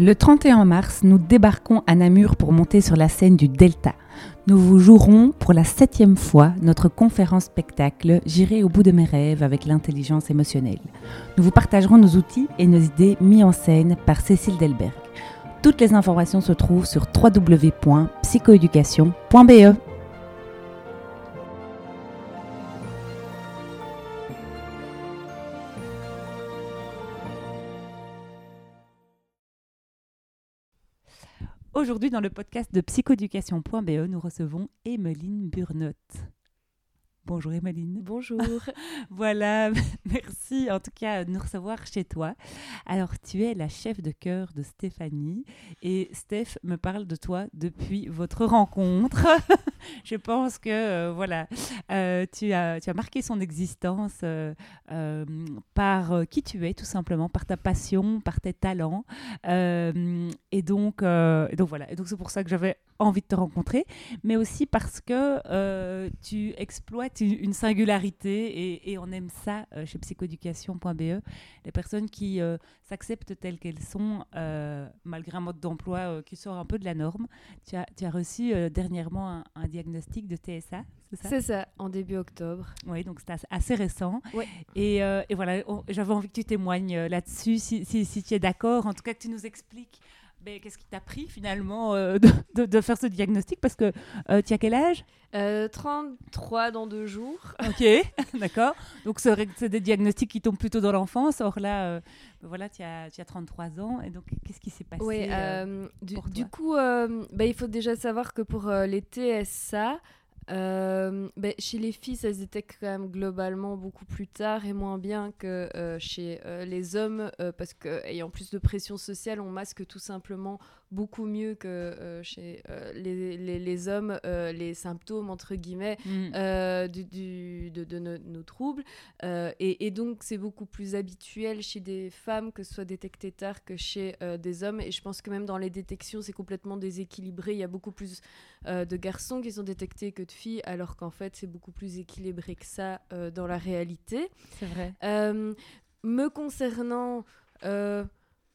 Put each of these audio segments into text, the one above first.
Le 31 mars, nous débarquons à Namur pour monter sur la scène du Delta. Nous vous jouerons pour la septième fois notre conférence spectacle J'irai au bout de mes rêves avec l'intelligence émotionnelle. Nous vous partagerons nos outils et nos idées mis en scène par Cécile Delberg. Toutes les informations se trouvent sur www.psychoéducation.be. Aujourd'hui, dans le podcast de psychoéducation.be, nous recevons Emeline Burnotte. Bonjour Emeline. Bonjour. voilà, merci en tout cas de nous recevoir chez toi. Alors, tu es la chef de cœur de Stéphanie et Steph me parle de toi depuis votre rencontre. Je pense que euh, voilà, euh, tu, as, tu as marqué son existence euh, par qui tu es, tout simplement, par ta passion, par tes talents. et, donc, donc voilà, et donc c'est pour ça que j'avais envie de te rencontrer, mais aussi parce que tu exploites une, singularité et, on aime ça chez psychoéducation.be, les personnes qui s'acceptent telles qu'elles sont malgré un mode d'emploi qui sort un peu de la norme. Tu as, tu as reçu dernièrement un, diagnostic de TSA, c'est ça? C'est ça, en début octobre. Oui, donc c'est assez récent. Et, et, voilà, j'avais envie que tu témoignes là-dessus, si, si, si tu es d'accord, en tout cas que tu nous expliques ben, qu'est-ce qui t'a pris finalement euh, de, de, faire ce diagnostic? Parce que euh, tu as quel âge? 33 euh, dans deux jours. Ok, d'accord. Donc c'est des diagnostics qui tombent plutôt dans l'enfance. Or là, ben voilà, tu as, as, 33 ans. Et donc qu'est-ce qui s'est passé Oui, du, du, coup, ben, il faut déjà savoir que pour les TSA, euh, ben, chez les filles, ça se quand même globalement beaucoup plus tard et moins bien que euh, chez euh, les hommes, parce qu'ayant plus de pression sociale, on masque tout simplement beaucoup mieux que euh, chez euh, les, les, les, hommes euh, les symptômes entre guillemets mm. du, du, de, de nos, troubles. Et, et, donc c'est beaucoup plus habituel chez des femmes que ce soit détecté tard que chez des hommes. Et je pense que même dans les détections c'est complètement déséquilibré. Il y a beaucoup plus de garçons qui sont détectés que de filles alors qu'en fait c'est beaucoup plus équilibré que ça dans la réalité. C'est vrai. Me concernant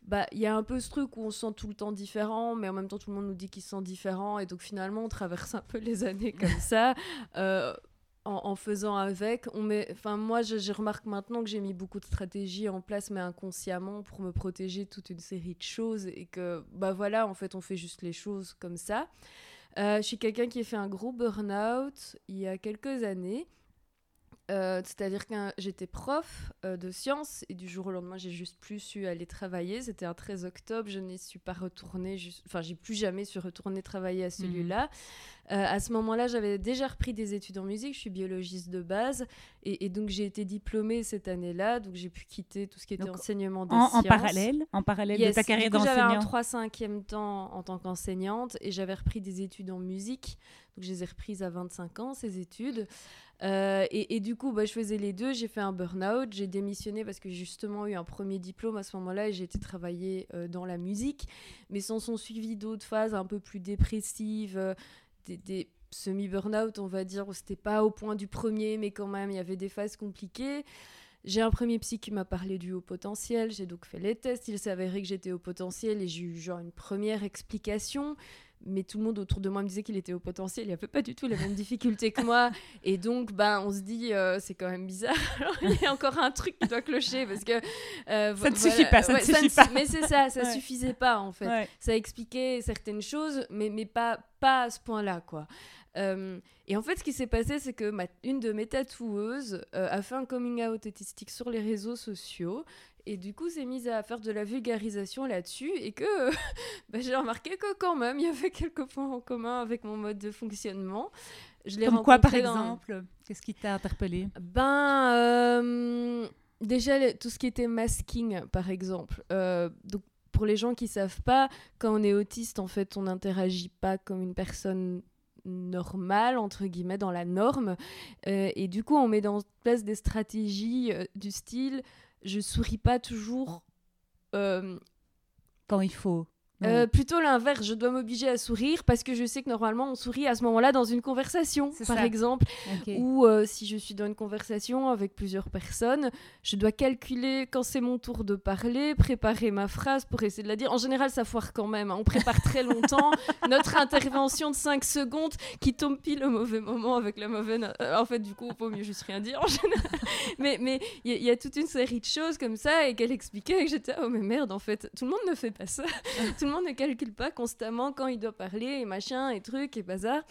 bah il y a un peu ce truc où on se sent tout le temps différent, mais en même temps tout le monde nous dit qu'il se sent différent, et donc finalement on traverse un peu les années comme ça. Euh, en, faisant avec, on met, enfin moi je, remarque maintenant que j'ai mis beaucoup de stratégies en place, mais inconsciemment pour me protéger toute une série de choses et que bah voilà en fait on fait juste les choses comme ça. Euh, je suis quelqu'un qui a fait un gros burn-out il y a quelques années euh, c'est-à-dire que j'étais prof euh, de sciences et du jour au lendemain, j'ai juste plus su aller travailler. C'était un 13 octobre, je n'y suis pas retournée, enfin, j'ai plus jamais su retourner travailler à celui-là. Mhm. Euh, à ce moment-là, j'avais déjà repris des études en musique, je suis biologiste de base et, donc j'ai été diplômée cette année-là, donc j'ai pu quitter tout ce qui était enseignement des en, sciences. En parallèle, en parallèle de ta carrière d'enseignante J'avais un 3 5 temps en tant qu'enseignante et j'avais repris des études en musique, donc je les ai reprises à 25 ans, ces études. Euh, et, du coup, bah, je faisais les deux. J'ai fait un burn-out. J'ai démissionné parce que j'ai justement eu un premier diplôme à ce moment-là et j'ai été travailler euh, dans la musique. Mais s'en sont suivis d'autres phases un peu plus dépressives, euh, des, semi-burn-out, on va dire, où c'était pas au point du premier, mais quand même, il y avait des phases compliquées. J'ai un premier psy qui m'a parlé du haut potentiel. J'ai donc fait les tests. Il s'est avéré que j'étais au potentiel et j'ai eu genre une première explication mais tout le monde autour de moi me disait qu'il était au potentiel, il avait pas du tout les mêmes difficultés que moi. Et donc, ben, on se dit, euh, c'est quand même bizarre. il y a encore un truc qui doit clocher parce que. Euh, ça ne suffit pas, ça ne suffit pas. Mais c'est ça, ça ne suffisait pas en fait. Ça expliquait certaines choses, mais, mais pas, pas à ce point-là, quoi. Euh, et en fait, ce qui s'est passé, c'est que ma, une de mes tatoueuses a fait un coming out autistique sur les réseaux sociaux et du coup, s'est mise à faire de la vulgarisation là-dessus et que bah, j'ai remarqué que quand même, il y avait quelques points en commun avec mon mode de fonctionnement. je l'ai Comme quoi, par dans- exemple Qu'est-ce qui t'a interpellé? Ben, euh, déjà, le- tout ce qui était masking, par exemple. Euh, donc, pour les gens qui savent pas, quand on est autiste, en fait, on n'interagit pas comme une personne normale, entre guillemets, dans la norme. Euh, et du coup, on met en place des stratégies euh, du style je souris pas toujours. euh, Quand il faut. Euh, plutôt l'inverse, je dois m'obliger à sourire parce que je sais que normalement on sourit à ce moment-là dans une conversation, par ça. exemple. Ou euh, si je suis dans une conversation avec plusieurs personnes, je dois calculer quand c'est mon tour de parler, préparer ma phrase pour essayer de la dire. En général, ça foire quand même. hein. On prépare très longtemps notre intervention de 5 secondes qui tombe pile au mauvais moment avec la mauvaise. euh, en fait, du coup, il vaut mieux juste rien dire en général. Mais mais il y, y a toute une série de choses comme ça et qu'elle expliquait et que j'étais oh mais merde en fait tout le monde ne fait pas ça. tout le monde ne calcule pas constamment quand il doit parler et machin et trucs et bazar.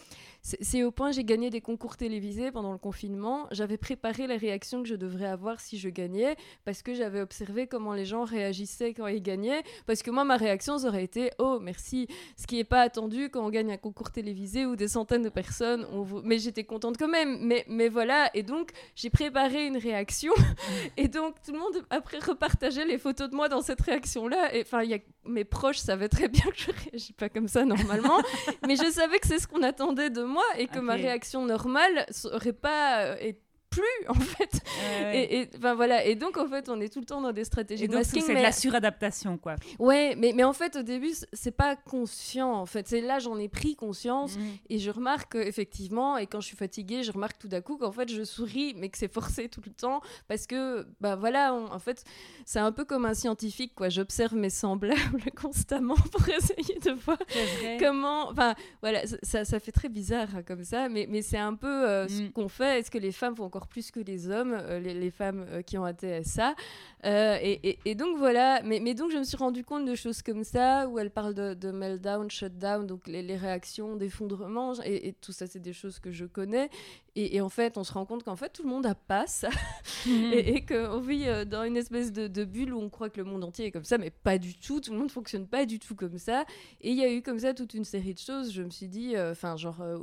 C'est au point j'ai gagné des concours télévisés pendant le confinement. J'avais préparé les réactions que je devrais avoir si je gagnais parce que j'avais observé comment les gens réagissaient quand ils gagnaient. Parce que moi, ma réaction aurait été oh merci, ce qui n'est pas attendu quand on gagne un concours télévisé où des centaines de personnes. On. Mais j'étais contente quand même. Mais, mais voilà, et donc j'ai préparé une réaction et donc tout le monde après repartageait les photos de moi dans cette réaction-là. Et enfin, mes proches savaient très bien que je réagis pas comme ça normalement, mais je savais que c'est ce qu'on attendait de moi et que ma réaction normale serait pas euh, et plus en fait. Ouais, ouais. Et, et- enfin voilà. Et donc en fait, on est tout le temps dans des stratégies Et de donc, masking. c'est de la suradaptation, quoi. Ouais, mais, mais en fait, au début, c'est pas conscient. En fait, c'est là j'en ai pris conscience. Mhm. Et je remarque effectivement, et quand je suis fatiguée, je remarque tout d'un coup qu'en fait je souris, mais que c'est forcé tout le temps parce que, bah voilà, on- en fait, c'est un peu comme un scientifique, quoi. J'observe mes semblables constamment pour essayer de voir comment. Enfin, voilà, ça- ça, fait très bizarre hein, comme ça, mais, mais c'est un peu euh, ce Mm. qu'on fait. Est-ce que les femmes font encore plus que les hommes, euh, les, les femmes euh, qui ont un TSA Euh, et, et- et donc voilà, mais, mais donc je me suis rendu compte de choses comme ça, où elle parle de, de meltdown, shutdown, donc les, les réactions d'effondrement, et, et tout ça, c'est des choses que je connais. Et, en fait, on se rend compte qu'en fait, tout le monde a pas ça, Mhm. et, qu'on vit dans une espèce de, de bulle où on croit que le monde entier est comme ça, mais pas du tout, tout le monde fonctionne pas du tout comme ça. Et il y a eu comme ça toute une série de choses, je me suis dit, euh, enfin, genre. euh,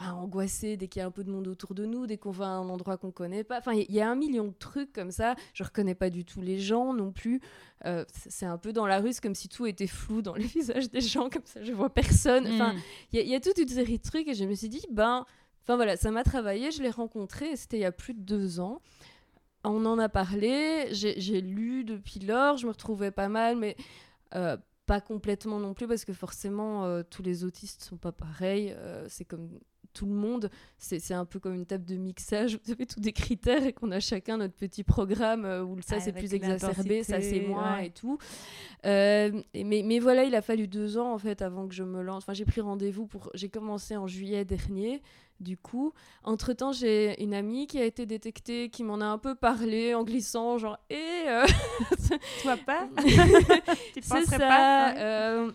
enfin, angoissé dès qu'il y a un peu de monde autour de nous, dès qu'on va à un endroit qu'on connaît pas. Enfin, il y, a un million de trucs comme ça. Je reconnais pas du tout les gens non plus. Euh, c'est un peu dans la rue, comme si tout était flou dans les visages des gens, comme ça je vois personne. Enfin, Mhm. il y, a- il y a toute une série de trucs et je me suis dit, ben, enfin voilà, ça m'a travaillé, je l'ai rencontré, c'était il y a plus de deux ans. On en a parlé, j'ai j'ai lu depuis lors, je me retrouvais pas mal, mais euh, pas complètement non plus, parce que forcément, euh, tous les autistes sont pas pareils, euh, c'est comme tout le monde, c'est c'est un peu comme une table de mixage, vous avez tous des critères et qu'on a chacun notre petit programme euh, où ça c'est Avec plus exacerbé, ça c'est moins ouais. et tout. Euh, et- mais, mais voilà, il a fallu deux ans en fait avant que je me lance. Enfin, j'ai pris rendez-vous pour. J'ai commencé en juillet dernier. Du coup, entre temps, j'ai une amie qui a été détectée, qui m'en a un peu parlé en glissant, genre, et Toi pas Tu c'est penserais ça. pas ouais. euh,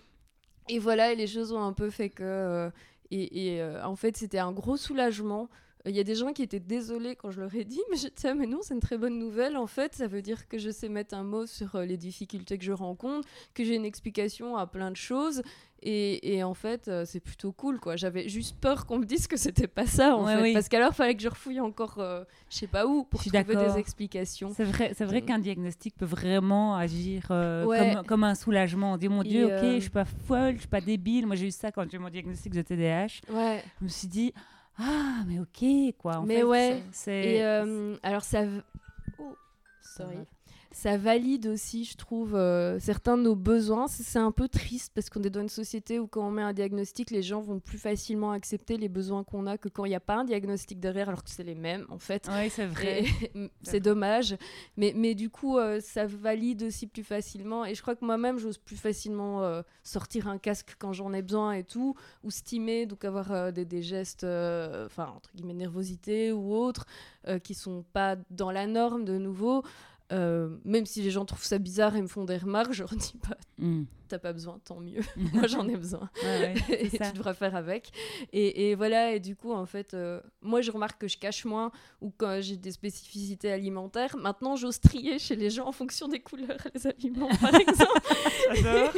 et voilà, et les choses ont un peu fait que. Et et, euh, en fait, c'était un gros soulagement. Il y a des gens qui étaient désolés quand je leur ai dit, mais je disais, ah, mais non, c'est une très bonne nouvelle. En fait, ça veut dire que je sais mettre un mot sur euh, les difficultés que je rencontre, que j'ai une explication à plein de choses. Et, et en fait, euh, c'est plutôt cool, quoi. J'avais juste peur qu'on me dise que c'était pas ça, en Ouais, fait. oui. Parce qu'alors, il fallait que je refouille encore, euh, je sais pas où, pour trouver des explications. C'est vrai, c'est vrai qu'un diagnostic peut vraiment agir euh, Ouais. comme, comme un soulagement. On dit mon Et, Dieu, ok, euh, je suis pas folle, je suis pas débile. Moi j'ai eu ça quand j'ai eu mon diagnostic de TDAH. Ouais. Je me suis dit ah mais ok quoi. En Mais fait, ouais. c'est- Et euh, alors ça, oh, sorry. Ça valide aussi, je trouve, euh, certains de nos besoins. C'est un peu triste parce qu'on est dans une société où quand on met un diagnostic, les gens vont plus facilement accepter les besoins qu'on a que quand il n'y a pas un diagnostic derrière, alors que c'est les mêmes en fait. Oui, c'est vrai. C'est dommage, mais, mais du coup, euh, ça valide aussi plus facilement. Et je crois que moi-même, j'ose plus facilement euh, sortir un casque quand j'en ai besoin et tout, ou stimer, donc avoir des, des gestes, enfin, entre guillemets, nervosité ou autres, qui sont pas dans la norme de nouveau. Euh, même si les gens trouvent ça bizarre et me font des remarques, je leur dis pas Mm. T'as pas besoin, tant mieux. Moi, j'en ai besoin. Ouais, ouais, c'est et ça. tu devras faire avec. Et, et voilà, et du coup, en fait, euh, moi, je remarque que je cache moins ou quand j'ai des spécificités alimentaires. Maintenant, j'ose trier chez les gens en fonction des couleurs, les aliments, par exemple, J'adore.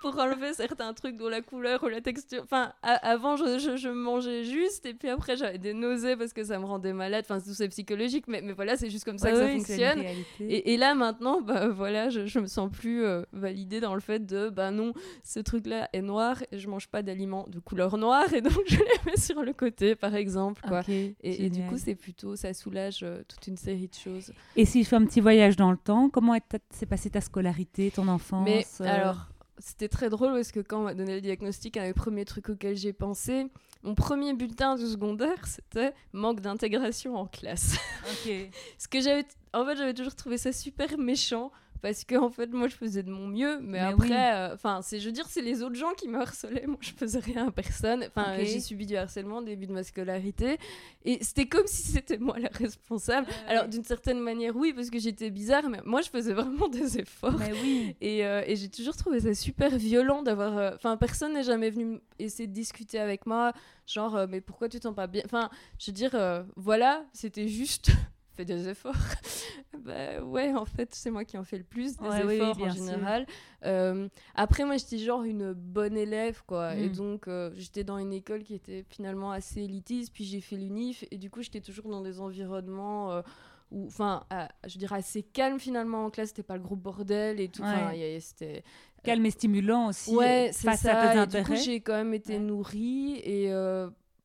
pour enlever certains trucs dont la couleur ou la texture. Enfin, a- avant, je, je- je mangeais juste, et puis après, j'avais des nausées parce que ça me rendait malade. Enfin, tout c'est psychologique, mais, mais voilà, c'est juste comme ça Ouais, que ça c'est fonctionne. Et, et là maintenant, bah voilà, je, je me sens plus euh, validée dans le fait de bah non, ce truc-là est noir et je mange pas d'aliments de couleur noire et donc je les mets sur le côté par exemple quoi. Et, et du coup, c'est plutôt ça soulage euh, toute une série de choses. Et si je fais un petit voyage dans le temps, comment est- s'est passée ta scolarité, ton enfance Mais euh, alors, c'était très drôle parce que quand on m'a donné le diagnostic, un des premiers trucs auxquels j'ai pensé, mon premier bulletin du secondaire, c'était manque d'intégration en classe. Ok. Ce que j'avais, en fait, j'avais toujours trouvé ça super méchant parce que en fait, moi, je faisais de mon mieux, mais, Mais après, euh, enfin, c'est, je veux dire, c'est les autres gens qui me harcelaient. Moi, je faisais rien à personne. Enfin, j'ai subi du harcèlement au début de ma scolarité, et c'était comme si c'était moi la responsable. Alors, d'une certaine manière, oui, parce que j'étais bizarre, mais moi, je faisais vraiment des efforts. Mais oui. Et, euh, et j'ai toujours trouvé ça super violent d'avoir. euh, Enfin, personne n'est jamais venu essayer de discuter avec moi. Genre, mais pourquoi tu t'en pas bien? Enfin, je veux dire, voilà, c'était juste. Fais des efforts. bah ouais, en fait, c'est moi qui en fais le plus des Ouais, oui, oui, efforts en général. Euh, après, moi, j'étais genre une bonne élève, quoi. Et Mm. donc, euh, j'étais dans une école qui était finalement assez élitiste. Puis j'ai fait l'UNIF. Et du coup, j'étais toujours dans des environnements. euh, où, enfin, je dirais assez calme finalement en classe, c'était pas le gros bordel et tout. Ouais. c'était Calme et stimulant aussi ouais, c'est ça. à tes et du coup, j'ai quand même été Ouais. nourrie et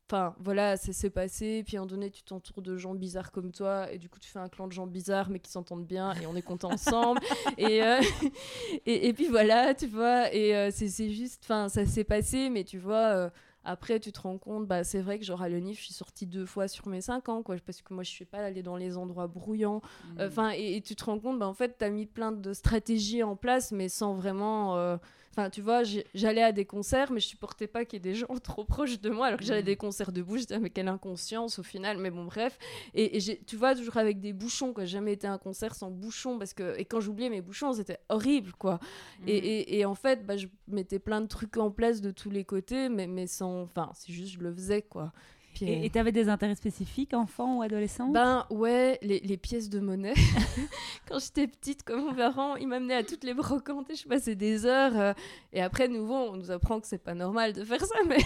enfin voilà, ça s'est passé. Puis à un moment donné, tu t'entoures de gens bizarres comme toi et du coup, tu fais un clan de gens bizarres mais qui s'entendent bien et on est content ensemble. et, euh, et et puis voilà, tu vois. Et euh, c'est c'est juste, enfin, ça s'est passé, mais tu vois. euh, après, tu te rends compte, bah, c'est vrai que genre à l'UNIF, je suis sortie deux fois sur mes cinq ans, quoi, parce que moi, je suis pas allée dans les endroits bruyants. Mm. Enfin, et, et tu te rends compte, bah, en fait, tu as mis plein de stratégies en place, mais sans vraiment. Enfin, tu vois, j'allais à des concerts, mais je supportais pas qu'il y ait des gens trop proches de moi, alors que j'allais à Mhm. des concerts debout. J'étais, ah, mais quelle inconscience au final. Mais bon, bref. Et, tu vois, toujours avec des bouchons, quoi. J'ai jamais été à un concert sans bouchons, parce que. Et quand j'oubliais mes bouchons, c'était horrible, quoi. Et, et- et en fait, bah, je mettais plein de trucs en place de tous les côtés, mais, mais sans. Enfin, c'est juste, je le faisais, quoi. Puis, Et tu avais des intérêts spécifiques, enfant ou adolescent ben ouais, les, les pièces de monnaie. Quand j'étais petite, comme mon parent, il m'amenait à toutes les brocantes et je passais des heures. euh, et après, nouveau, on nous apprend que c'est pas normal de faire ça. Mais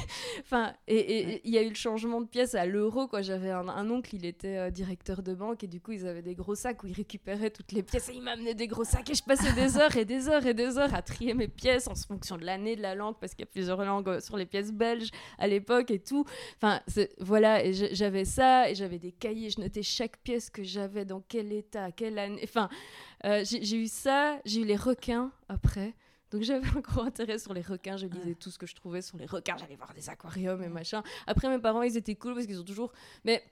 enfin, et il y a eu le changement de pièces à l'euro. quoi. J'avais un, un oncle, il était euh, directeur de banque et du coup, ils avaient des gros sacs où ils récupéraient toutes les pièces et il m'amenait des gros sacs et je passais des heures et des heures et des heures à trier mes pièces en fonction de l'année, de la langue, parce qu'il y a plusieurs langues euh, sur les pièces belges à l'époque et tout. Enfin, c'est- voilà, et j'avais ça, et j'avais des cahiers, je notais chaque pièce que j'avais, dans quel état, quelle année. Enfin, euh, j'ai j'ai eu ça, j'ai eu les requins après. Donc j'avais un gros intérêt sur les requins, je lisais tout ce que je trouvais sur les requins, j'allais voir des aquariums et machin. Après, mes parents, ils étaient cool parce qu'ils ont toujours. Mais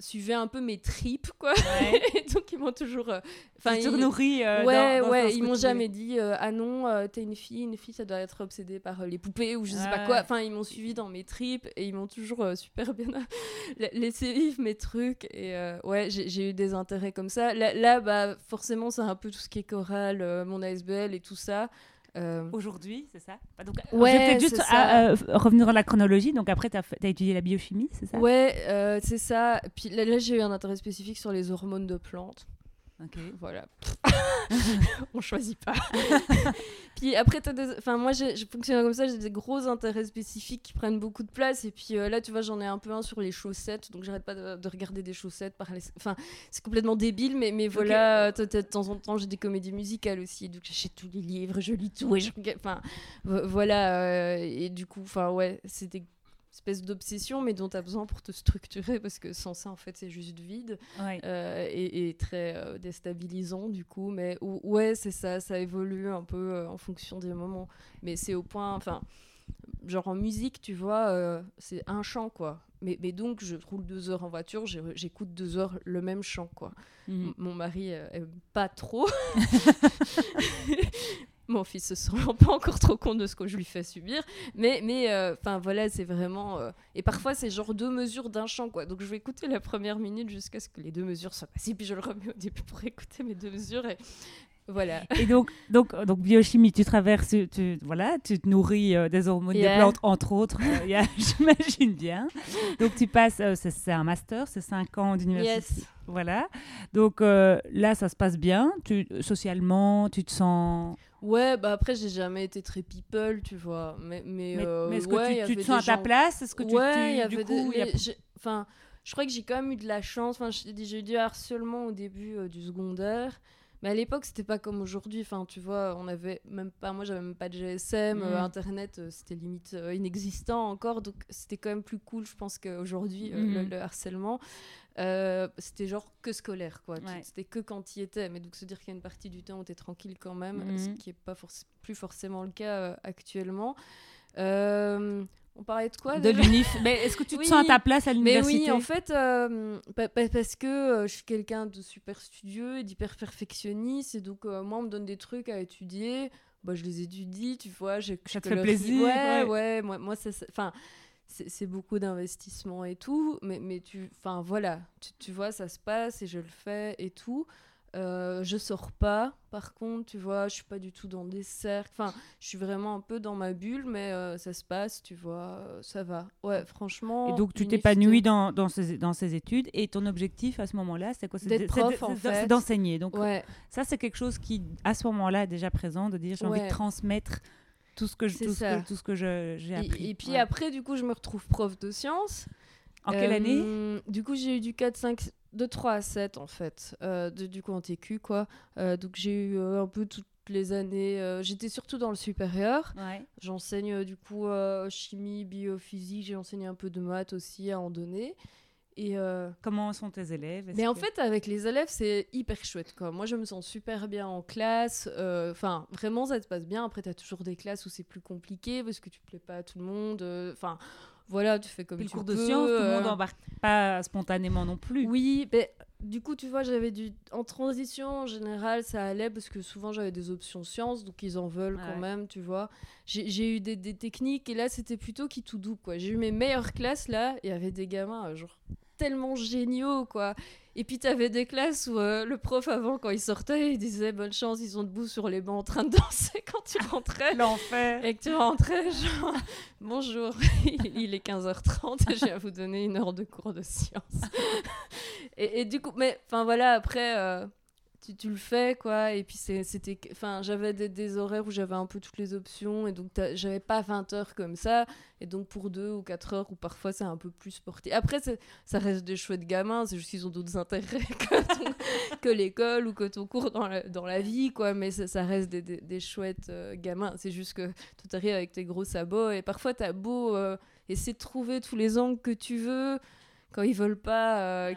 suivaient un peu mes tripes, quoi. donc, ils m'ont toujours. euh, Enfin, ils- surnourri. euh, ouais, dans- dans ouais, ils m'ont jamais dit euh, ah non, euh, t'es une fille, une fille ça doit être obsédée par euh, les poupées ou je sais pas quoi. Enfin, ils m'ont suivi dans mes tripes et ils m'ont toujours euh, super bien la- laissé vivre mes trucs et euh, ouais, j'ai eu des intérêts comme ça. Là, là, bah forcément, c'est un peu tout ce qui est chorale, euh, mon ASBL et tout ça. Euh, Aujourd'hui, c'est ça Bah, donc, Ouais, Je vais peut-être juste à, euh, revenir dans la chronologie. Donc après, tu as, étudié la biochimie, c'est ça? Ouais, euh, c'est ça. Puis là, là, j'ai eu un intérêt spécifique sur les hormones de plantes. Ok. Voilà. on choisit pas. puis après, des... enfin, moi, je fonctionne comme ça, j'ai des gros intérêts spécifiques qui prennent beaucoup de place. Et puis euh, là, tu vois, j'en ai un peu un sur les chaussettes. Donc, j'arrête pas de, de regarder des chaussettes. Par les... Enfin, c'est complètement débile, mais, mais voilà, t- t- de temps en temps, j'ai des comédies musicales aussi. Donc, j'achète tous les livres, je lis tout. Et je. Enfin, vo- voilà. euh, et du coup, enfin, ouais, c'est des espèces d'obsession, mais dont tu as besoin pour te structurer, parce que sans ça, en fait, c'est juste vide. Ouais. Euh, et, et très euh, déstabilisant du coup mais ou- ouais c'est ça ça évolue un peu euh, en fonction des moments mais c'est au point enfin genre en musique tu vois c'est un chant quoi mais, mais donc je roule deux heures en voiture j'écoute deux heures le même chant quoi Mhm. Mon mari aime pas trop mon fils se sent pas encore trop compte de ce que je lui fais subir mais mais enfin voilà c'est vraiment euh, et parfois c'est genre deux mesures d'un chant quoi donc je vais écouter la première minute jusqu'à ce que les deux mesures soient passées puis je le remets au début pour écouter mes deux mesures et Voilà. Et donc, donc, donc biochimie, tu traverses, tu, voilà, tu te nourris euh, des hormones Yeah. des plantes, entre autres, euh, yeah, j'imagine bien. Donc tu passes, euh, c'est un master, c'est 5 ans d'université. Yes. Voilà. Donc euh, là, ça se passe bien. Tu, socialement, tu te sens. Ouais, bah après, j'ai jamais été très people, tu vois. Mais, mais, Mais, euh, mais est-ce que ouais, tu, il y tu te sens à des ta gens- place? Est-ce que tu, ouais, tu- du coup, des- a- Enfin, je crois que j'ai quand même eu de la chance. Enfin, j'ai eu du harcèlement au début euh, du secondaire. Mais à l'époque, c'était pas comme aujourd'hui. Enfin, tu vois, on avait même pas. Moi, j'avais même pas de GSM. euh, Mhm. Internet, euh, c'était limite euh, inexistant encore. Donc, c'était quand même plus cool, je pense, qu'aujourd'hui, euh, le, le harcèlement. C'était genre que scolaire, quoi. Ouais. C'était que quand il était. Mais donc, se dire qu'il y a une partie du temps où tu es tranquille quand même, ce qui est pas forc- plus forcément le cas actuellement. Euh, on parlait de quoi de l'unif. Mais est-ce que tu te Oui. sens à ta place à mais l'université oui, en fait, euh, pa- pa- parce que euh, je suis quelqu'un de super studieux et d'hyper perfectionniste, et donc euh, moi, on me donne des trucs à étudier, bah, je les étudie, tu vois. je- Ça te fait plaisir, Ouais, ouais. ouais, moi, moi ça, enfin, c'est c'est beaucoup d'investissement et tout, mais, mais tu, enfin, voilà, tu, tu vois, ça se passe et je le fais et tout. Euh, je sors pas, par contre, tu vois, je suis pas du tout dans des cercles. Enfin, je suis vraiment un peu dans ma bulle, mais euh, ça se passe, tu vois, euh, ça va. Ouais, franchement. Et donc tu t'épanouis dans, dans, ces, dans ces études et ton objectif à ce moment-là, c'est quoi C'est d'enseigner. Donc Ouais, ça, c'est quelque chose qui, à ce moment-là, est déjà présent, de dire j'ai envie de transmettre tout ce que, C'est tout ce que, tout ce que je- j'ai appris. Et, et puis Ouais. après, du coup, je me retrouve prof de sciences. En quelle année? Euh, Du coup, j'ai eu du 4, 5, de 3 à 7 en fait, euh, de, du coup en TQ quoi. Euh, donc j'ai eu euh, un peu toutes les années. J'étais surtout dans le supérieur. Ouais. J'enseigne du coup chimie, biophysique, j'ai enseigné un peu de maths aussi à en donner. Et Comment sont tes élèves? Mais en fait, avec les élèves, c'est hyper chouette. Quoi. Moi, je me sens super bien en classe. Enfin, vraiment, ça se passe bien. Après, tu as toujours des classes où c'est plus compliqué parce que tu plais pas à tout le monde. Enfin, voilà, tu fais comme Puis le tu cours peux. de sciences, tout le monde euh, n'embarque pas spontanément non plus. Oui, mais du coup, tu vois, j'avais du. En transition, en général, ça allait parce que souvent j'avais des options sciences, donc ils en veulent Ouais. quand même, tu vois. J'ai eu des, des techniques et là, c'était plutôt qui tout doux, quoi. J'ai eu mes meilleures classes là, et il y avait des gamins, genre, tellement géniaux, quoi. Et puis, t'avais des classes où euh, le prof, avant, quand il sortait, il disait bonne chance, ils sont debout sur les bancs en train de danser quand tu rentrais. L'enfer. Et que tu rentrais, genre, bonjour, il est 15h30 et je viens vous donner une heure de cours de sciences. et, et du coup, mais enfin voilà, après, euh, tu, tu le fais, quoi. Et puis c'était. Enfin, j'avais des, horaires où j'avais un peu toutes les options et donc j'avais pas 20 heures comme ça. Et donc pour 2 ou 4 heures, ou parfois c'est un peu plus sportif. Après, ça reste des chouettes gamins, c'est juste qu'ils ont d'autres intérêts que, l'école ou que ton cours dans la, dans la vie, quoi. Mais ça, ça reste des, des, des chouettes euh, gamins. C'est juste que tu arrives avec tes gros sabots et parfois t'as beau euh, essayer de trouver tous les angles que tu veux. Quand ils veulent pas, euh,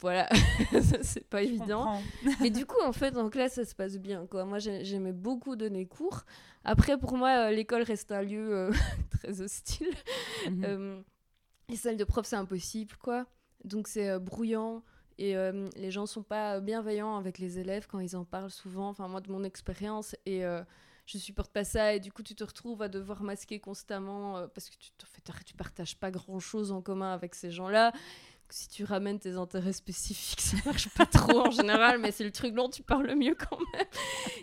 voilà, c'est pas évident. Mais du coup, en fait, en classe, ça se passe bien. Quoi. Moi, j'ai- j'aimais beaucoup donner cours. Après, pour moi, euh, l'école reste un lieu euh, très hostile. Mhm. Euh, les salles de prof, c'est impossible, quoi. Donc, c'est euh, brouillant. Et les gens sont pas bienveillants avec les élèves quand ils en parlent souvent. Enfin, moi, de mon expérience. Et je supporte pas ça. Et du coup, tu te retrouves à devoir masquer constamment parce que tu, en fait, tu partages pas grand chose en commun avec ces gens-là. Si tu ramènes tes intérêts spécifiques, ça marche pas trop en général, mais c'est le truc dont tu parles le mieux quand même.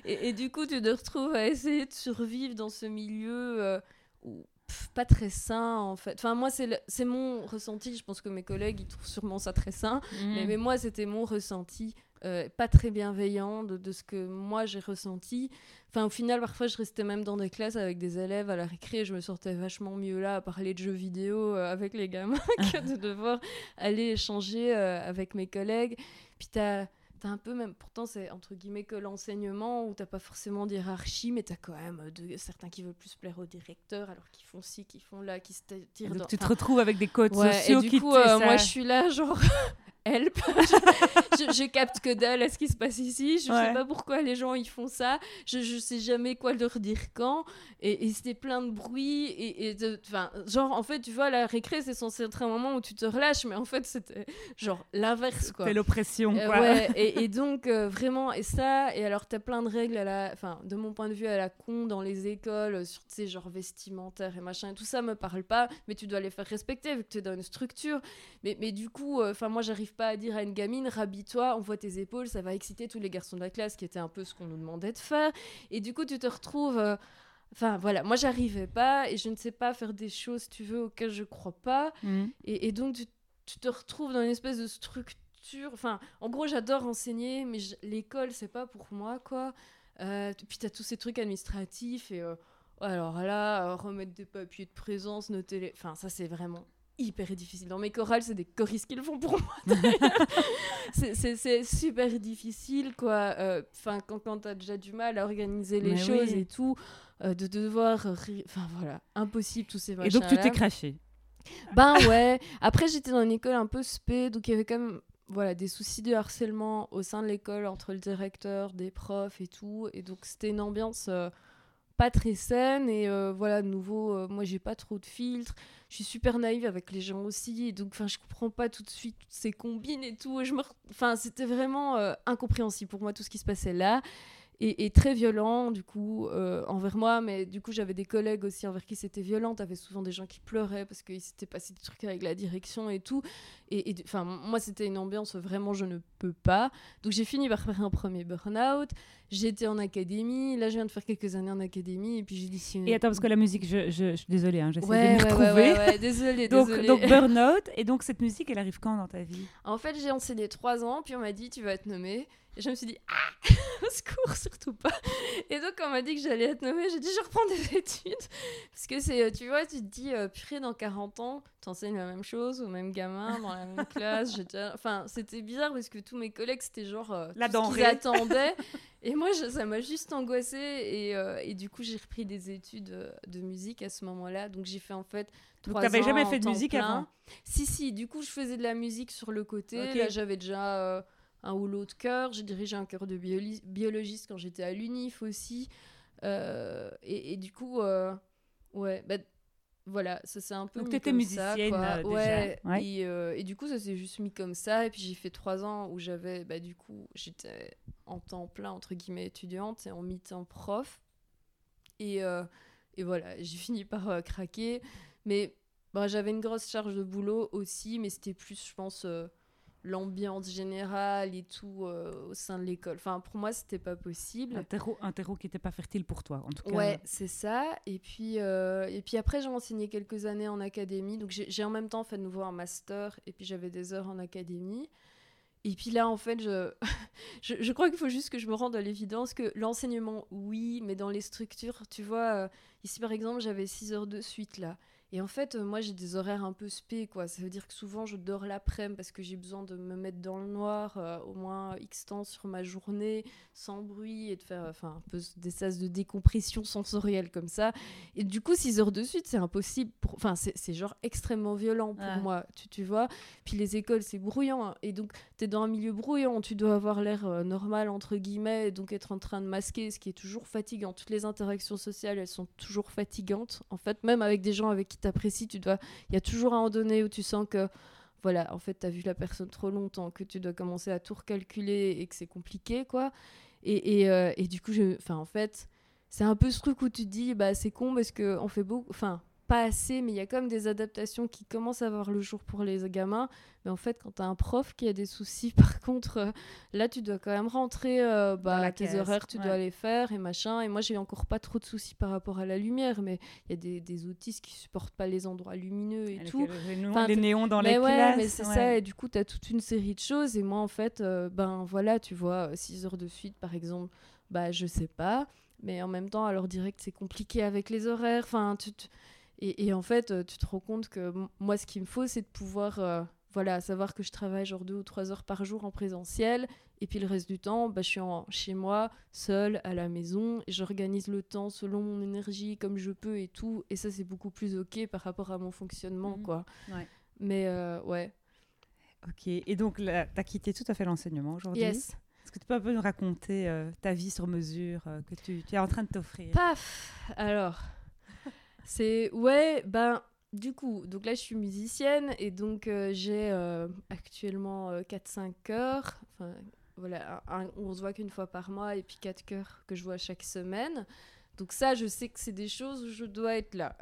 Et, et du coup, tu te retrouves à essayer de survivre dans ce milieu euh, où, pff, pas très sain en fait. Enfin, moi, c'est mon ressenti. Je pense que mes collègues, ils trouvent sûrement ça très sain. Mhm. Mais, mais moi, c'était mon ressenti, euh, pas très bienveillant de, de ce que moi j'ai ressenti. Enfin, au final, parfois, je restais même dans des classes avec des élèves à la récré et je me sortais vachement mieux là à parler de jeux vidéo euh, avec les gamins que de devoir aller échanger euh, avec mes collègues. Puis t'as un peu même, pourtant c'est entre guillemets que l'enseignement où t'as pas forcément d'hierarchie, mais t'as quand même de, certains qui veulent plus plaire au directeur alors qu'ils font ci, qu'ils font là, qui se tirent donc dans... tu te retrouves avec des codes Ouais, sociaux et du qui coup, euh, ça- moi, je suis là, genre, help. je, capte que dalle à ce qui se passe ici. Je Ouais. sais pas pourquoi les gens ils font ça. Je, je sais jamais quoi leur dire quand. Et, et c'était plein de bruit. Et, et de- genre, en fait, tu vois, la récré, c'est censé être un moment où tu te relâches, mais en fait, c'était genre l'inverse, quoi. C'est l'oppression, Euh, quoi. ouais, et, et donc euh, vraiment, et ça, et alors t'as plein de règles à la, enfin, de mon point de vue à la con dans les écoles, euh, sur tu sais, genre vestimentaire et machin, et tout ça me parle pas, mais tu dois les faire respecter vu que tu es dans une structure. Mais, mais du coup, enfin, moi j'arrive pas à dire à une gamine, rhabille-toi, envoie tes épaules, ça va exciter tous les garçons de la classe, qui était un peu ce qu'on nous demandait de faire. Et du coup, tu te retrouves. euh, Enfin voilà, moi j'arrivais pas et je ne sais pas faire des choses, tu veux, auxquelles je crois pas. Mhm. Et, et donc, tu, tu te retrouves dans une espèce de structure. Enfin, en gros, j'adore enseigner, mais l'école, c'est pas pour moi, quoi. Euh, puis, tu as tous ces trucs administratifs. Et euh, alors là, euh, remettre des papiers de présence, noter les. Enfin, ça, c'est vraiment hyper difficile. Dans mes chorales, c'est des choristes qui le font pour moi. c'est- super difficile, quoi. Euh, Enfin, quand, quand tu as déjà du mal à organiser les Mais choses oui. et tout, euh, de devoir. Enfin, voilà, impossible, tous ces Et donc, tu t'es craché. Ben ouais. Après, j'étais dans une école un peu spé, donc il y avait quand même voilà, des soucis de harcèlement au sein de l'école entre le directeur, des profs et tout. Et donc, c'était une ambiance euh, pas très saine. Et euh, voilà, de nouveau, euh, moi, j'ai pas trop de filtres. Je suis super naïve avec les gens aussi. Et donc, enfin, je comprends pas tout de suite toutes ces combines et tout. Et je me... Enfin, c'était vraiment euh, incompréhensible pour moi tout ce qui se passait là. Et, très violent, du coup, envers moi. Mais du coup, j'avais des collègues aussi envers qui c'était violent. T'avais souvent des gens qui pleuraient parce qu'il s'était passé des trucs avec la direction et tout. Et enfin, moi, c'était une ambiance vraiment, je ne peux pas. Donc, j'ai fini par faire un premier burn-out. J'étais en académie. Là, je viens de faire quelques années en académie. Et puis, j'ai décidé. Et attends, parce que la musique, je, je, je suis désolée, hein, j'essaie Ouais, de ouais, retrouver. ouais, ouais, ouais, désolée, Donc, désolée. donc burn-out. Et donc, cette musique, elle arrive quand dans ta vie? En fait, j'ai enseigné trois ans, puis on m'a dit tu vas être nommée. Et je me suis dit ah, au secours, surtout pas. Et donc, on m'a dit que j'allais être nommée, j'ai dit je reprends des études. Parce que c'est, euh, tu vois, tu te dis, euh, purée, dans 40 ans, t'enseignes la même chose aux mêmes gamins, dans la même classe. J'étais- Enfin, c'était bizarre parce que tous mes collègues, c'était genre euh, La tout ce qu'ils attendaient. Et moi, je- ça m'a juste angoissée. Et, euh, et du coup, j'ai repris des études euh, de musique à ce moment-là. Donc, j'ai fait en fait. Donc, t'avais jamais fait de musique plein. avant? Si, si, du coup, je faisais de la musique sur le côté. Là, j'avais déjà euh, un ou l'autre chœur. J'ai dirigé un chœur de bioli- biologiste quand j'étais à l'UNIF aussi. Et, et du coup, ouais, bah, voilà, ça c'est un peu. Donc, t'étais ça, musicienne, quoi. euh, déjà. Ouais, Ouais. Et, euh, et du coup, ça s'est juste mis comme ça. Et puis, j'ai fait trois ans où j'avais, bah, du coup, j'étais en temps plein, entre guillemets, étudiante et en mi-temps prof. Et, euh, et voilà, j'ai fini par euh, craquer. Mais bah, j'avais une grosse charge de boulot aussi, mais c'était plus, je pense, l'ambiance générale et tout euh, au sein de l'école. Enfin, pour moi, c'était pas possible. un terreau, un terreau qui n'était pas fertile pour toi, en tout cas. Ouais, c'est ça. Et puis, euh, et puis après, j'ai enseigné quelques années en académie. Donc, j'ai en même temps fait de nouveau un master. Et puis, j'avais des heures en académie. Et puis là, en fait, je, je, je crois qu'il faut juste que je me rende à l'évidence que l'enseignement, oui, mais dans les structures, tu vois, euh, ici par exemple, j'avais 6 heures de suite là. Et en fait, euh, moi, j'ai des horaires un peu spé, quoi. Ça veut dire que souvent, je dors l'après-midi parce que j'ai besoin de me mettre dans le noir euh, au moins X temps sur ma journée, sans bruit, et de faire enfin, un peu des sas de décompression sensorielle comme ça. Et du coup, 6 heures de suite, c'est impossible. Pour... Enfin, c'est genre extrêmement violent pour Ouais. moi, tu, tu vois. Puis les écoles, c'est bruyant. hein. Et donc, tu es dans un milieu bruyant, tu dois avoir l'air euh, normal, entre guillemets, et donc être en train de masquer, ce qui est toujours fatigant. Toutes les interactions sociales, elles sont toujours fatigantes. En fait, même avec des gens avec qui t'apprécies, tu dois... il y a toujours un moment donné où tu sens que, voilà, en fait, tu as vu la personne trop longtemps, que tu dois commencer à tout recalculer et que c'est compliqué, quoi. Et, et, euh, du coup, je... en fait, c'est un peu ce truc où tu te dis, bah, c'est con parce qu'on fait beaucoup... Enfin, pas assez, mais il y a quand même des adaptations qui commencent à voir le jour pour les gamins. Mais en fait, quand tu as un prof qui a des soucis, par contre, euh, là, tu dois quand même rentrer euh, bah, la tes horaires, tu ouais. dois les faire et machin. Et moi, j'ai encore pas trop de soucis par rapport à la lumière, mais il y a des, des autistes qui supportent pas les endroits lumineux et tout. Les, néons- Enfin, les t'es- néons dans mais les ouais, classes. mais c'est ouais. ça. Et du coup, tu as toute une série de choses. Et moi, en fait, euh, ben voilà, tu vois, 6 heures de suite, par exemple, bah, je sais pas. Mais en même temps, alors direct, c'est compliqué avec les horaires. Enfin, tu, tu- Et, et en fait, euh, tu te rends compte que moi, ce qu'il me faut, c'est de pouvoir, euh, voilà, savoir que je travaille genre deux ou trois heures par jour en présentiel. Et puis le reste du temps, bah, je suis en- chez moi, seule, à la maison. Et j'organise le temps selon mon énergie, comme je peux et tout. Et ça, c'est beaucoup plus OK par rapport à mon fonctionnement, Mhm. quoi. Ouais. Mais euh, ouais. Ok, et donc tu as quitté tout à fait l'enseignement aujourd'hui. Yes. Est-ce que tu peux un peu nous raconter euh, ta vie sur mesure euh, que tu, tu es en train de t'offrir? Paf Alors, c'est... Ouais, ben, du coup, donc là, je suis musicienne et donc euh, j'ai euh, actuellement 4-5 chœurs. Enfin, voilà, un- un- on se voit qu'une fois par mois et puis 4 chœurs que je vois chaque semaine. Donc ça, je sais que c'est des choses où je dois être là,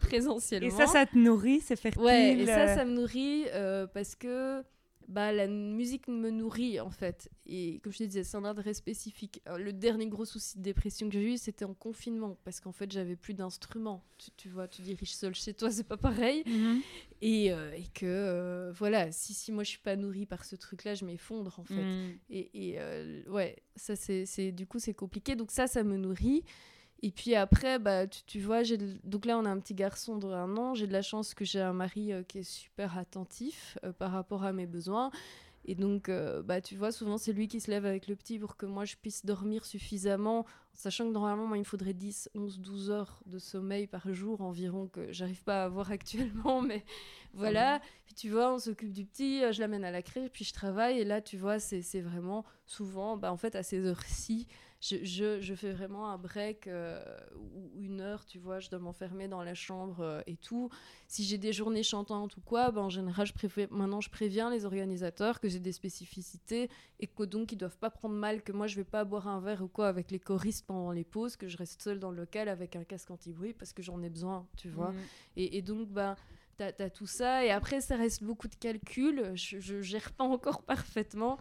présentiellement. Et ça, ça te nourrit, c'est fertile Ouais, et ça, euh, ça me nourrit euh, parce que bah, la musique me nourrit en fait. Et comme je te disais, c'est un intérêt spécifique. le dernier gros souci de dépression que j'ai eu, c'était en confinement, parce qu'en fait, j'avais plus d'instruments. Tu, vois, tu diriges seul chez toi, c'est pas pareil. Mhm. et, euh, et, que, euh, voilà, si, si moi je suis pas nourrie par ce truc-là, je m'effondre en fait. Mhm. Et, et euh, ouais, ça c'est, du coup, c'est compliqué. Donc ça, ça me nourrit. Et puis après, bah, tu, vois, j'ai donc là, on a un petit garçon de un an. J'ai de la chance que j'ai un mari euh, qui est super attentif euh, par rapport à mes besoins. Et donc, euh, bah, tu vois, souvent, c'est lui qui se lève avec le petit pour que moi, je puisse dormir suffisamment, sachant que normalement, moi, il me faudrait 10, 11, 12 heures de sommeil par jour environ, que j'arrive pas à avoir actuellement. Mais voilà. Puis tu vois, on s'occupe du petit, je l'amène à la crèche, puis je travaille. Et là, tu vois, c'est vraiment souvent, bah, en fait, à ces heures-ci, je, je, fais vraiment un break euh, ou une heure, tu vois, je dois m'enfermer dans la chambre euh, et tout. Si j'ai des journées chantantes ou quoi, ben, en général, je maintenant je préviens les organisateurs que j'ai des spécificités et que donc ils doivent pas prendre mal que moi je vais pas boire un verre ou quoi avec les choristes pendant les pauses, que je reste seule dans le local avec un casque anti-bruit parce que j'en ai besoin, tu vois. Mmh. Et, et, donc, ben. tu as, tout ça, et après, ça reste beaucoup de calculs. Je, je gère pas encore parfaitement.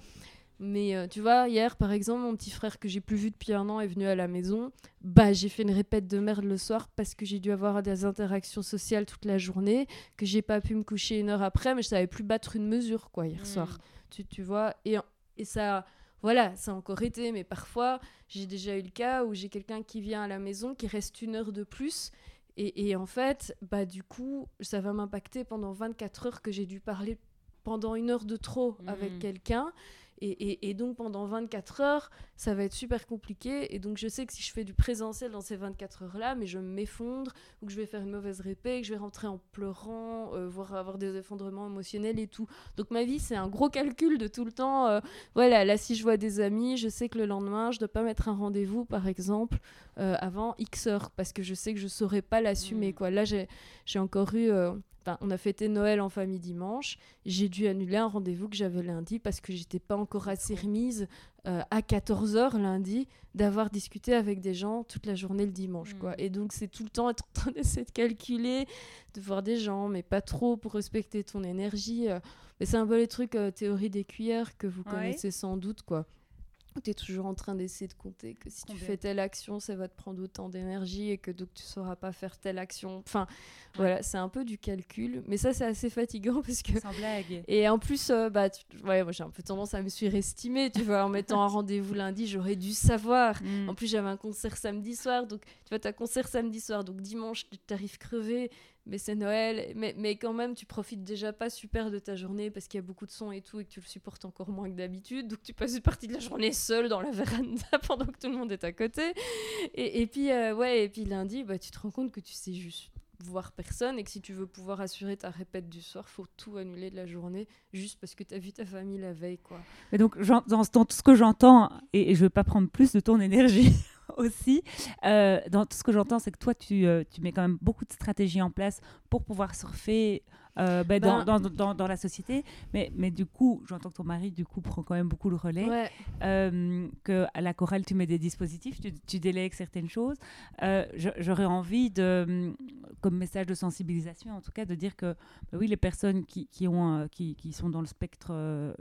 Mais euh, tu vois, hier par exemple, mon petit frère que j'ai plus vu depuis un an est venu à la maison. Bah, j'ai fait une répète de merde le soir parce que j'ai dû avoir des interactions sociales toute la journée, que j'ai pas pu me coucher une heure après, mais je savais plus battre une mesure quoi hier hmm. soir. Tu, tu vois, et, et ça, voilà, ça a encore été, mais parfois j'ai déjà eu le cas où j'ai quelqu'un qui vient à la maison, qui reste une heure de plus. Et, et en fait, bah du coup, ça va m'impacter pendant 24 heures que j'ai dû parler pendant une heure de trop avec hmm. quelqu'un. Et, donc pendant 24 heures, ça va être super compliqué. Et donc je sais que si je fais du présentiel dans ces 24 heures-là, mais je m'effondre, ou que je vais faire une mauvaise répé, que je vais rentrer en pleurant, euh, voire avoir des effondrements émotionnels et tout. Donc ma vie, c'est un gros calcul de tout le temps. Euh, voilà, là si je vois des amis, je sais que le lendemain, je ne dois pas mettre un rendez-vous, par exemple, euh, avant X heures, parce que je sais que je ne saurais pas l'assumer. Mmh. quoi. Là, j'ai encore eu on a fêté Noël en famille dimanche. J'ai dû annuler un rendez-vous que j'avais lundi parce que j'étais pas encore assez remise euh, à 14h lundi d'avoir discuté avec des gens toute la journée le dimanche. Quoi. Hmm. Et donc, c'est tout le temps être en train d'essayer de calculer, de voir des gens, mais pas trop pour respecter ton énergie. Euh. Mais c'est un peu les trucs euh, théorie des cuillères que vous connaissez sans doute. quoi tu es toujours en train d'essayer de compter que si tu fais telle action, ça va te prendre autant d'énergie et que donc tu sauras pas faire telle action? Enfin, voilà, c'est un peu du calcul, mais ça c'est assez fatigant parce que. Sans blague. Et en plus, euh, bah, ouais, moi j'ai un peu tendance à me surestimer, tu vois, en mettant un rendez-vous lundi, j'aurais dû savoir. Mm. En plus, j'avais un concert samedi soir, donc tu vois, tu as concert samedi soir, donc dimanche, tu arrives crevé mais c'est Noël, mais, mais quand même, tu profites déjà pas super de ta journée parce qu'il y a beaucoup de sons et tout et que tu le supportes encore moins que d'habitude. Donc tu passes une partie de la journée seule dans la véranda pendant que tout le monde est à côté. Et, et puis, euh, ouais, et puis lundi, bah, tu te rends compte que tu sais juste voir personne et que si tu veux pouvoir assurer ta répète du soir, faut tout annuler de la journée juste parce que tu as vu ta famille la veille. quoi. Donc, dans, dans, ce que j'entends, et, et je veux pas prendre plus de ton énergie aussi. Euh, dans tout ce que j'entends, c'est que toi, euh, tu, mets quand même beaucoup de stratégies en place pour pouvoir surfer euh, ben, ben dans, dans, dans, la société. Mais, mais du coup, j'entends que ton mari, du coup, prend quand même beaucoup le relais. Ouais. que à la chorale, tu mets des dispositifs, tu, tu délègues certaines choses. J'aurais envie de, comme message de sensibilisation, en tout cas, de dire que ben oui, les personnes qui, qui, ont, qui, qui sont dans le spectre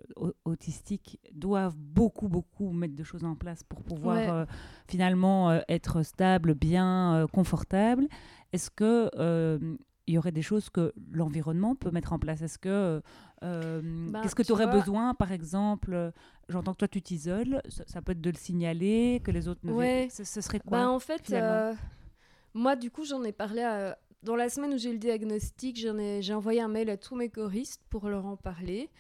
autistique doivent beaucoup, beaucoup mettre de choses en place pour pouvoir finalement euh, être stable, bien, euh, confortable, est-ce que euh, il y aurait des choses que l'environnement peut mettre en place Est-ce que ben, qu'est-ce que tu aurais besoin, par exemple J'entends que toi tu t'isoles, ça, peut être de le signaler, que les autres ne. Ouais. Ce, serait quoi ben, En fait, moi du coup j'en ai parlé dans la semaine où j'ai eu le diagnostic, j'ai envoyé un mail à tous mes choristes pour leur en parler.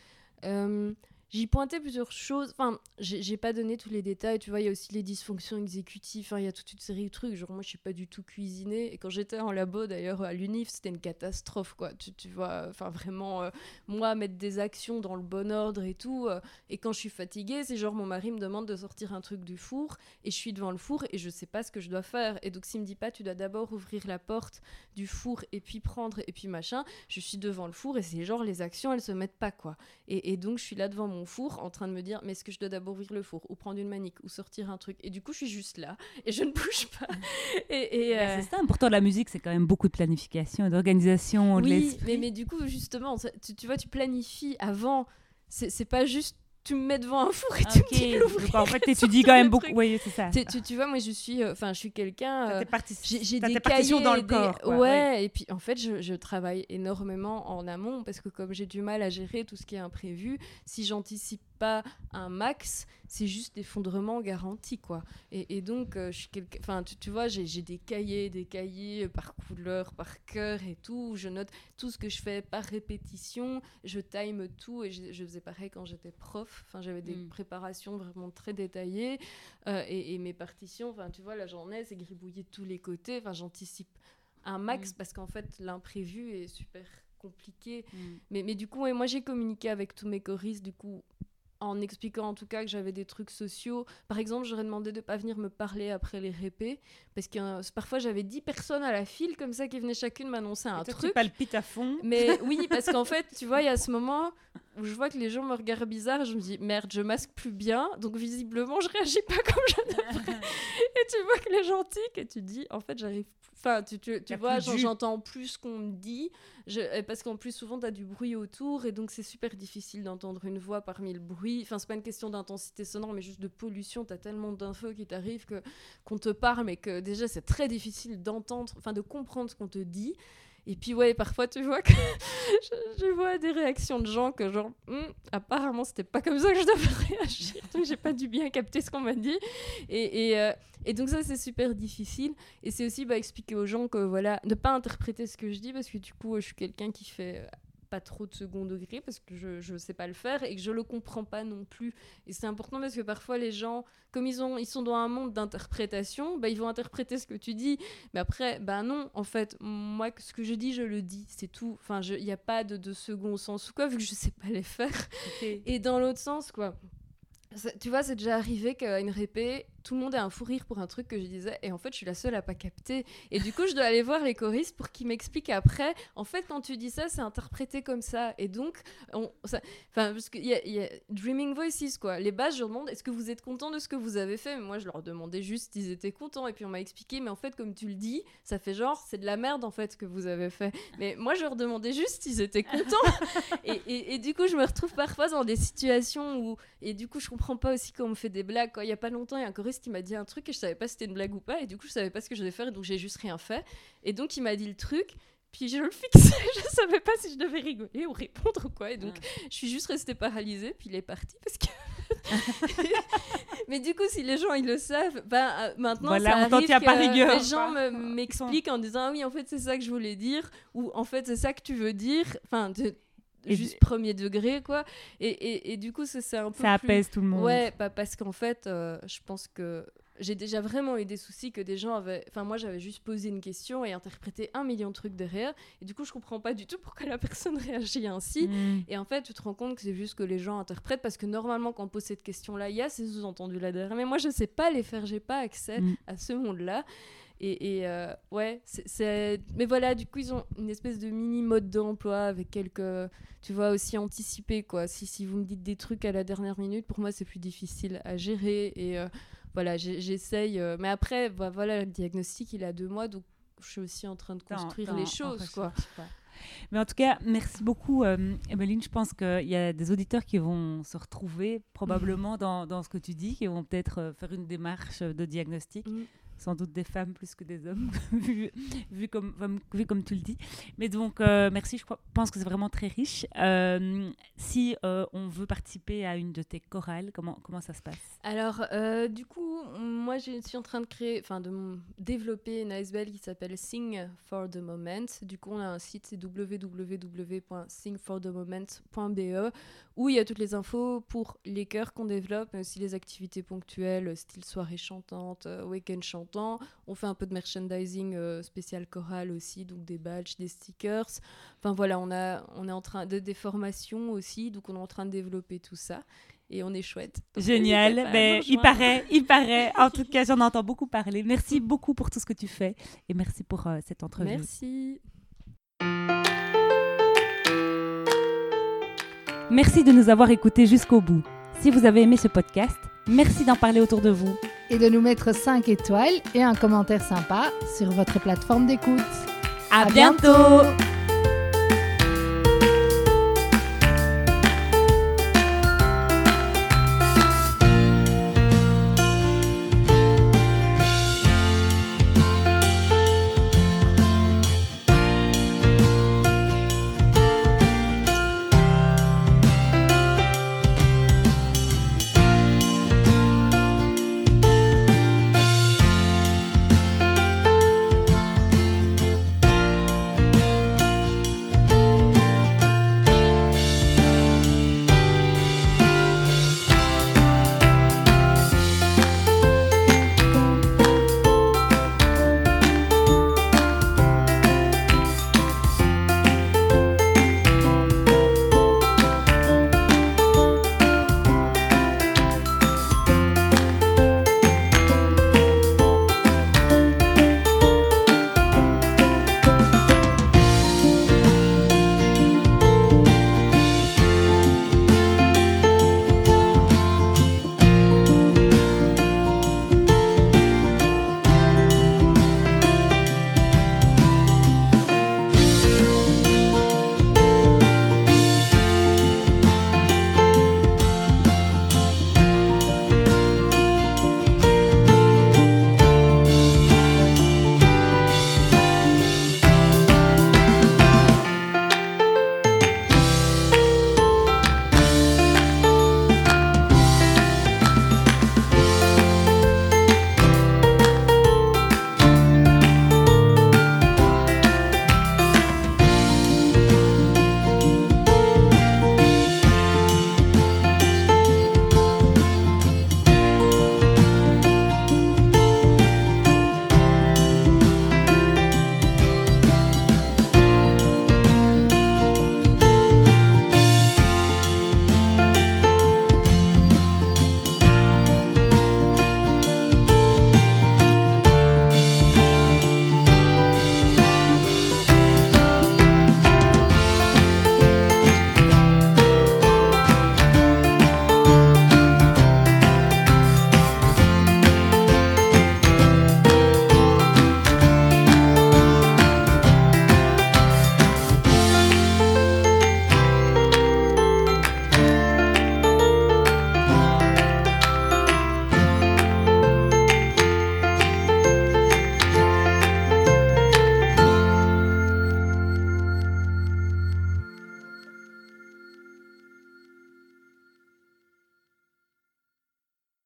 J'y pointais plusieurs choses. Enfin, j'ai pas donné tous les détails. Tu vois, il y a aussi les dysfonctions exécutives. il y a toute une série de trucs. Genre, moi, je suis pas du tout cuisinée. Et quand j'étais en labo, d'ailleurs, à l'UNIF, c'était une catastrophe, quoi. Tu, tu vois, enfin, vraiment, euh, moi, mettre des actions dans le bon ordre et tout. Euh, et quand je suis fatiguée, c'est genre, mon mari me demande de sortir un truc du four. Et je suis devant le four et je sais pas ce que je dois faire. Et donc, s'il me dit pas, tu dois d'abord ouvrir la porte du four et puis prendre et puis machin, je suis devant le four et c'est genre, les actions, elles se mettent pas, quoi. Et, et donc, je suis là devant mon four en train de me dire mais est-ce que je dois d'abord ouvrir le four ou prendre une manique ou sortir un truc. Et du coup je suis juste là et je ne bouge pas. Et, bah, euh, c'est ça pourtant la musique c'est quand même beaucoup de planification d'organisation oui, mais, mais du coup justement tu, tu, vois tu planifies avant. C'est pas juste tu me mets devant un four et tu me dis de l'ouvrir. En fait, t'étudies sortir quand même beaucoup. Oui, c'est ça. Tu, tu, tu vois, moi je suis, euh, enfin, je suis quelqu'un. Euh, j'ai des cahiers, dans le des- corps. quoi, ouais, et puis en fait, je, je travaille énormément en amont parce que comme j'ai du mal à gérer tout ce qui est imprévu, si j'anticipe pas un max, c'est juste effondrement garanti, quoi. Et, et donc, euh, je suis quelqu'un, enfin, tu, tu vois, j'ai des cahiers, des cahiers euh, par couleur, par cœur et tout. où Je note tout ce que je fais par répétition, je time tout et je, je faisais pareil quand j'étais prof. Enfin, j'avais des Mm. préparations vraiment très détaillées euh, et, et mes partitions, enfin, tu vois, la journée, c'est gribouillé de tous les côtés. Enfin, j'anticipe un max Mm. parce qu'en fait, l'imprévu est super compliqué. Mm. Mais, mais du coup, moi, j'ai communiqué avec tous mes choristes, du coup, en expliquant en tout cas que j'avais des trucs sociaux. Par exemple, j'aurais demandé de pas venir me parler après les répés, parce que euh, parfois, j'avais 10 personnes à la file, comme ça, qui venaient chacune m'annoncer un Et toi, tu truc. palpites à fond. Mais oui, parce qu'en fait, tu vois, il y a ce moment où je vois que les gens me regardent bizarre je me dis merde, je masque plus bien, donc visiblement je réagis pas comme je devrais. et tu vois que les gens tiquent et tu dis en fait, j'arrive. Enfin, tu, tu, tu vois, j'entends plus ce qu'on me dit, je, parce qu'en plus, souvent, tu as du bruit autour et donc c'est super difficile d'entendre une voix parmi le bruit. Enfin, c'est pas une question d'intensité sonore, mais juste de pollution. Tu as tellement d'infos qui t'arrivent que qu'on te parle, mais que déjà, c'est très difficile d'entendre, enfin, de comprendre ce qu'on te dit. Et puis ouais, parfois tu vois que je, vois des réactions de gens que genre Hum, apparemment c'était pas comme ça que je devais réagir, donc j'ai pas dû bien capter ce qu'on m'a dit. Et, et, euh, et donc ça c'est super difficile. Et c'est aussi bah, expliquer aux gens que voilà, ne pas interpréter ce que je dis parce que du coup je suis quelqu'un qui fait euh, pas trop de second degré parce que je, je sais pas le faire et que je le comprends pas non plus. Et c'est important parce que parfois les gens, comme ils, ont, ils sont dans un monde d'interprétation, bah, ils vont interpréter ce que tu dis mais après, ben non, en fait, moi, ce que je dis, je le dis, c'est tout. Enfin, il n'y a pas de, de second sens ou quoi, vu que je sais pas les faire. Et dans l'autre sens, quoi. Tu vois, c'est déjà arrivé qu'à une répé, tout le monde ait un fou rire pour un truc que je disais, et en fait, je suis la seule à pas capter. Et du coup, je dois aller voir les choristes pour qu'ils m'expliquent après. En fait, quand tu dis ça, c'est interprété comme ça. Et donc, on, ça, enfin, parce qu'il y, a- il y a Dreaming Voices, quoi. Les bases, je leur demande, est-ce que vous êtes content de ce que vous avez fait? Mais moi, je leur demandais juste s'ils étaient contents. Et puis, on m'a expliqué, mais en fait, comme tu le dis, ça fait genre, c'est de la merde, en fait, ce que vous avez fait. Mais moi, je leur demandais juste s'ils étaient contents. et, et- et du coup, je me retrouve parfois dans des situations où. Et du coup, je comprends pas aussi quand on me fait des blagues. Quoi. Il y a pas longtemps, il y a un choriste qui m'a dit un truc et je savais pas si c'était une blague ou pas. Et du coup, je savais pas ce que je devais faire. Et donc, j'ai juste rien fait. Et donc, il m'a dit le truc. Puis je le fixais, je savais pas si je devais rigoler ou répondre ou quoi. Et donc, je suis juste restée paralysée, puis il est parti parce que. Mais du coup, si les gens ils le savent, ben euh, maintenant Voilà, ça arrive que pas rigueur, les gens m'expliquent en disant ah oui en fait c'est ça que je voulais dire ou en fait c'est ça que tu veux dire. Enfin juste premier degré quoi. Et, et, et du coup ça c'est un peu Ça plus- apaise tout le monde. Ouais, bah, parce qu'en fait, euh, je pense que j'ai déjà vraiment eu des soucis que des gens avaient. Enfin, moi, j'avais juste posé une question et interprété un million de trucs derrière. Et du coup, je comprends pas du tout pourquoi la personne réagit ainsi. Mm. Et en fait, tu te rends compte que c'est juste que les gens interprètent parce que normalement, quand on pose cette question-là, il y a ces sous-entendus là derrière. Mais moi, je sais pas les faire, j'ai pas accès Mm. à ce monde-là. Et, et, euh, ouais, c'est-. Mais voilà, du coup, ils ont une espèce de mini mode d'emploi avec quelques. Tu vois, aussi anticipé, quoi. Si, si vous me dites des trucs à la dernière minute, pour moi, c'est plus difficile à gérer. Et euh, voilà, j'essaye. euh, Mais après, bah, voilà, le diagnostic, il a deux mois, donc je suis aussi en train de construire les choses, quoi. Mais en tout cas, merci beaucoup, euh, Emeline. Je pense qu'il y a des auditeurs qui vont se retrouver probablement dans, dans ce que tu dis, qui vont peut-être euh, faire une démarche de diagnostic. Mm. Sans doute des femmes plus que des hommes, vu, vu comme, vu comme tu le dis. Mais donc, euh, merci, je pense que c'est vraiment très riche. Euh, si euh, on veut participer à une de tes chorales, comment, comment ça se passe? Alors, du coup, moi, je suis en train de créer, enfin, de développer une ASBL qui s'appelle Sing for the Moment. Du coup, on a un site, c'est www.singforthemoment.be où il y a toutes les infos pour les chœurs qu'on développe, mais aussi les activités ponctuelles, style soirée chantante, week-end chantant. On fait un peu de merchandising euh, spécial chorale aussi, donc des badges, des stickers. Enfin voilà, on, a, on est en train de des formations aussi, donc on est en train de développer tout ça. Et on est chouette. Donc, Génial, ben, nous il paraît, il paraît. En tout cas, j'en entends beaucoup parler. Merci beaucoup pour tout ce que tu fais et merci pour euh, cette entrevue. Merci. Merci de nous avoir écoutés jusqu'au bout. Si vous avez aimé ce podcast, merci d'en parler autour de vous. Et de nous mettre 5 étoiles et un commentaire sympa sur votre plateforme d'écoute. À, À bientôt. bientôt